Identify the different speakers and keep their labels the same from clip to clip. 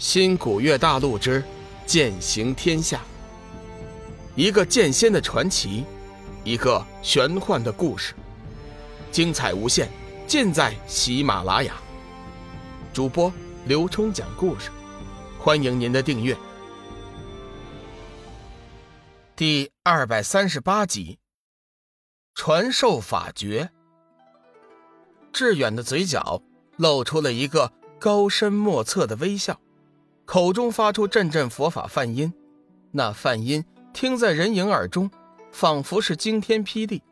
Speaker 1: 新古月大陆之剑行天下，一个剑仙的传奇，一个玄幻的故事，精彩无限，尽在喜马拉雅。主播刘冲讲故事，欢迎您的订阅。第二百三十八集，传授法诀。志远的嘴角露出了一个高深莫测的微笑。口中发出阵阵佛法梵音，那梵音听在人影耳中，仿佛是惊天霹雳，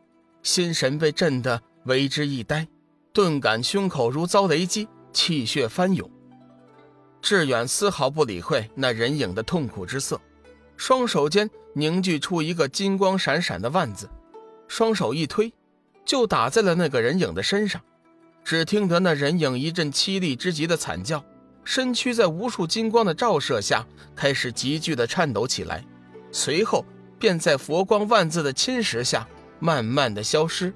Speaker 1: 心神被震得为之一呆，顿感胸口如遭雷击，气血翻涌。志远丝毫不理会那人影的痛苦之色，双手间凝聚出一个金光闪闪的万字，双手一推，就打在了那个人影的身上。只听得那人影一阵凄厉之极的惨叫。身躯在无数金光的照射下，开始急剧的颤抖起来，随后便在佛光万字的侵蚀下，慢慢的消失。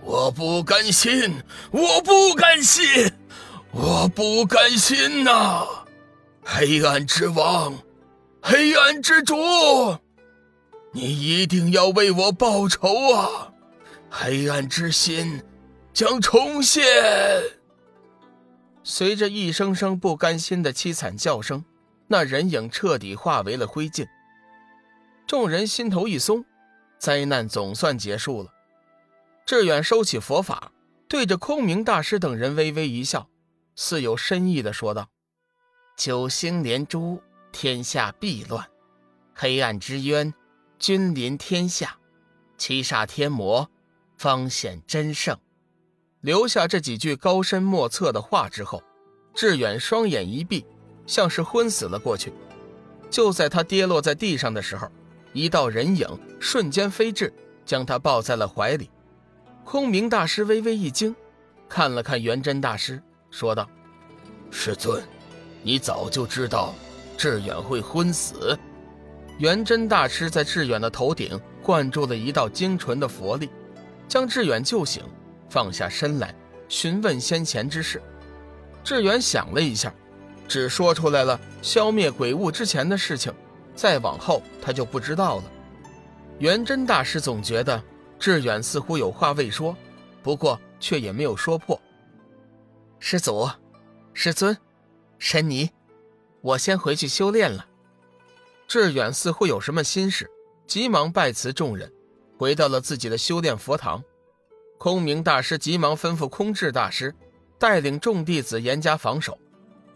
Speaker 2: 我不甘心，我不甘心，我不甘心呐！黑暗之王，黑暗之主，你一定要为我报仇啊！黑暗之心将重现。
Speaker 1: 随着一声声不甘心的凄惨叫声，那人影彻底化为了灰烬。众人心头一松，灾难总算结束了。志远收起佛法，对着空明大师等人微微一笑，似有深意的说道：“九星连珠，天下必乱；黑暗之渊，君临天下；七煞天魔，方显真圣。”留下这几句高深莫测的话之后，志远双眼一闭，像是昏死了过去。就在他跌落在地上的时候，一道人影瞬间飞至，将他抱在了怀里。空明大师微微一惊，看了看元真大师，说道：“
Speaker 2: 师尊，你早就知道志远会昏死。”
Speaker 1: 元真大师在志远的头顶灌注了一道精纯的佛力，将志远救醒。放下身来，询问先前之事。志远想了一下，只说出来了消灭鬼物之前的事情，再往后他就不知道了。元真大师总觉得志远似乎有话未说，不过却也没有说破。师祖，师尊，神尼，我先回去修炼了。志远似乎有什么心事，急忙拜辞众人，回到了自己的修炼佛堂。空明大师急忙吩咐空智大师带领众弟子严加防守，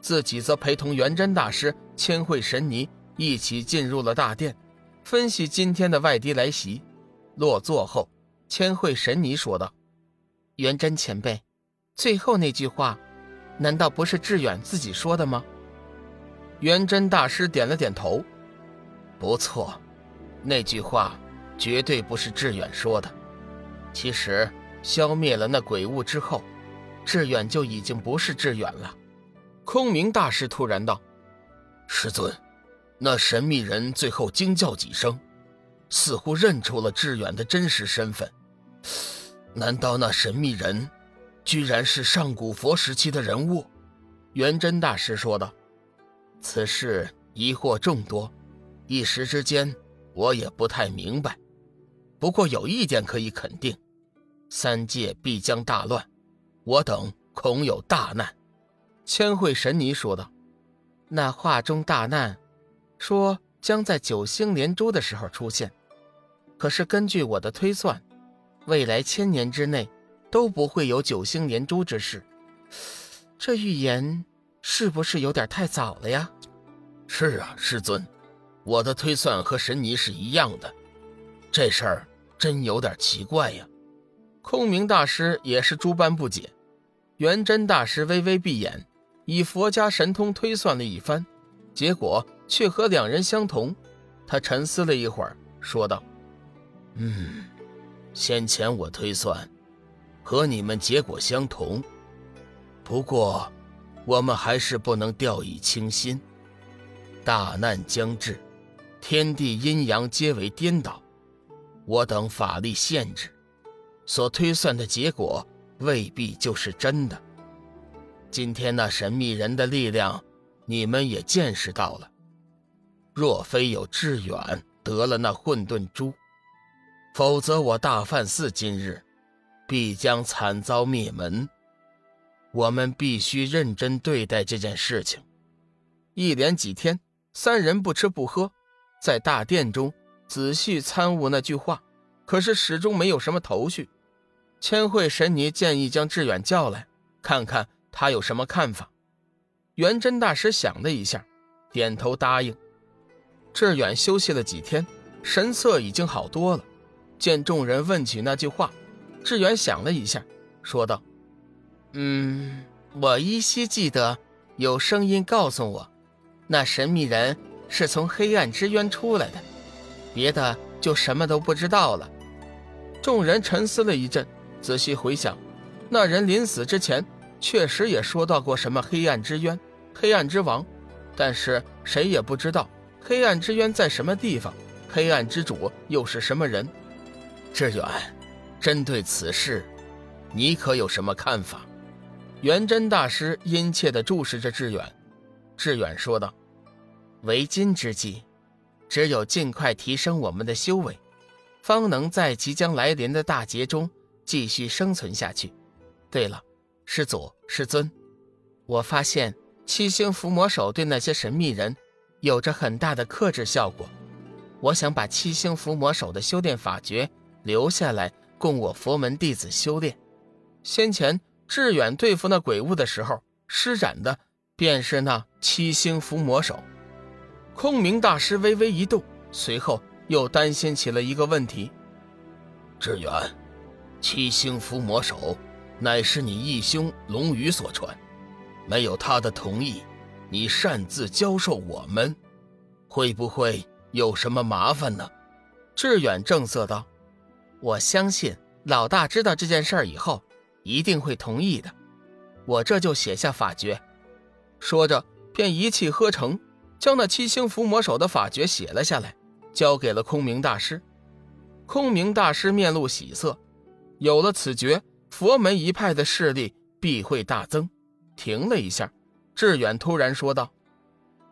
Speaker 1: 自己则陪同元真大师、千惠神尼一起进入了大殿，分析今天的外敌来袭。落座后，千惠神尼说道：“元真前辈，最后那句话，难道不是志远自己说的吗？”元真大师点了点头：“不错，那句话绝对不是志远说的。其实……”消灭了那鬼物之后，志远就已经不是志远了。空明大师突然道：“
Speaker 2: 师尊，那神秘人最后惊叫几声，似乎认出了志远的真实身份。难道那神秘人，居然是上古佛时期的人物？”
Speaker 1: 元真大师说道：“此事疑惑众多，一时之间我也不太明白。不过有一点可以肯定。”三界必将大乱，我等恐有大难。”千惠神尼说道。“那话中大难，说将在九星连珠的时候出现。可是根据我的推算，未来千年之内都不会有九星连珠之事。这预言是不是有点太早了呀？”“
Speaker 2: 是啊，师尊，我的推算和神尼是一样的。这事儿真有点奇怪呀。”
Speaker 1: 空明大师也是诸般不解，元真大师微微闭眼，以佛家神通推算了一番，结果却和两人相同。他沉思了一会儿，说道：“
Speaker 2: 嗯，先前我推算和你们结果相同，不过我们还是不能掉以轻心。大难将至，天地阴阳皆为颠倒，我等法力限制。”所推算的结果未必就是真的。今天那神秘人的力量你们也见识到了。若非有志远得了那混沌珠，否则我大梵寺今日必将惨遭灭门。我们必须认真对待这件事情。
Speaker 1: 一连几天，三人不吃不喝，在大殿中仔细参悟那句话，可是始终没有什么头绪。千惠神尼建议将志远叫来，看看他有什么看法。元真大师想了一下，点头答应。志远休息了几天，神色已经好多了。见众人问起那句话，志远想了一下，说道。嗯，我依稀记得有声音告诉我，那神秘人是从黑暗之渊出来的，别的就什么都不知道了。众人沉思了一阵，仔细回想，那人临死之前确实也说到过什么黑暗之渊、黑暗之王，但是谁也不知道黑暗之渊在什么地方，黑暗之主又是什么人。
Speaker 2: 志远，针对此事，你可有什么看法？
Speaker 1: 元真大师殷切地注视着志远，志远说道：“为今之计，只有尽快提升我们的修为，方能在即将来临的大劫中继续生存下去。对了，师祖师尊，我发现七星伏魔手对那些神秘人有着很大的克制效果。我想把七星伏魔手的修炼法诀留下来，供我佛门弟子修炼。先前。”志远对付那鬼物的时候，施展的便是那七星伏魔手。空明大师微微一动，随后又担心起了一个问题：
Speaker 2: 志远，七星伏魔手乃是你义兄龙宇所传，没有他的同意，你擅自教授我们，会不会有什么麻烦呢？
Speaker 1: 志远正色道：“我相信老大知道这件事以后。”一定会同意的，我这就写下法诀。说着，便一气呵成，将那七星伏魔手的法诀写了下来，交给了空明大师。空明大师面露喜色，有了此诀，佛门一派的势力必会大增。停了一下，志远突然说道：“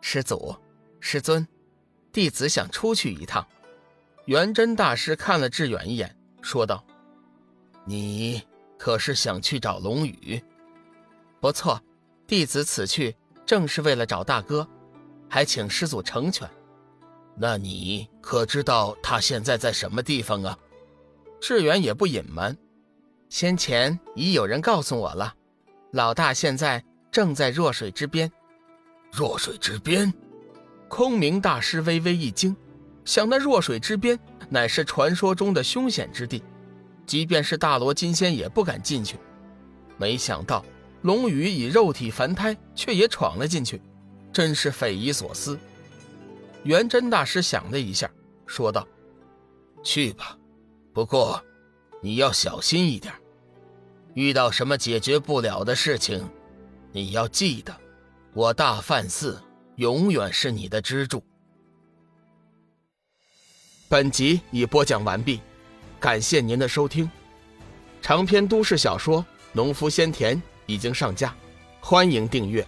Speaker 1: 师祖，师尊，弟子想出去一趟。”元真大师看了志远一眼，说道：“
Speaker 2: 你。”可是想去找龙宇？
Speaker 1: 不错，弟子此去正是为了找大哥，还请师祖成全。
Speaker 2: 那你可知道他现在在什么地方啊？
Speaker 1: 志远也不隐瞒，先前已有人告诉我了，老大现在正在弱水之边。
Speaker 2: 弱水之边？
Speaker 1: 空明大师微微一惊，想那弱水之边乃是传说中的凶险之地。即便是大罗金仙也不敢进去，没想到龙宇以肉体凡胎，却也闯了进去，真是匪夷所思。元真大师想了一下，说道：“
Speaker 2: 去吧，不过你要小心一点，遇到什么解决不了的事情，你要记得，我大梵寺永远是你的支柱。”
Speaker 1: 本集已播讲完毕。感谢您的收听，长篇都市小说《农夫先田》已经上架，欢迎订阅。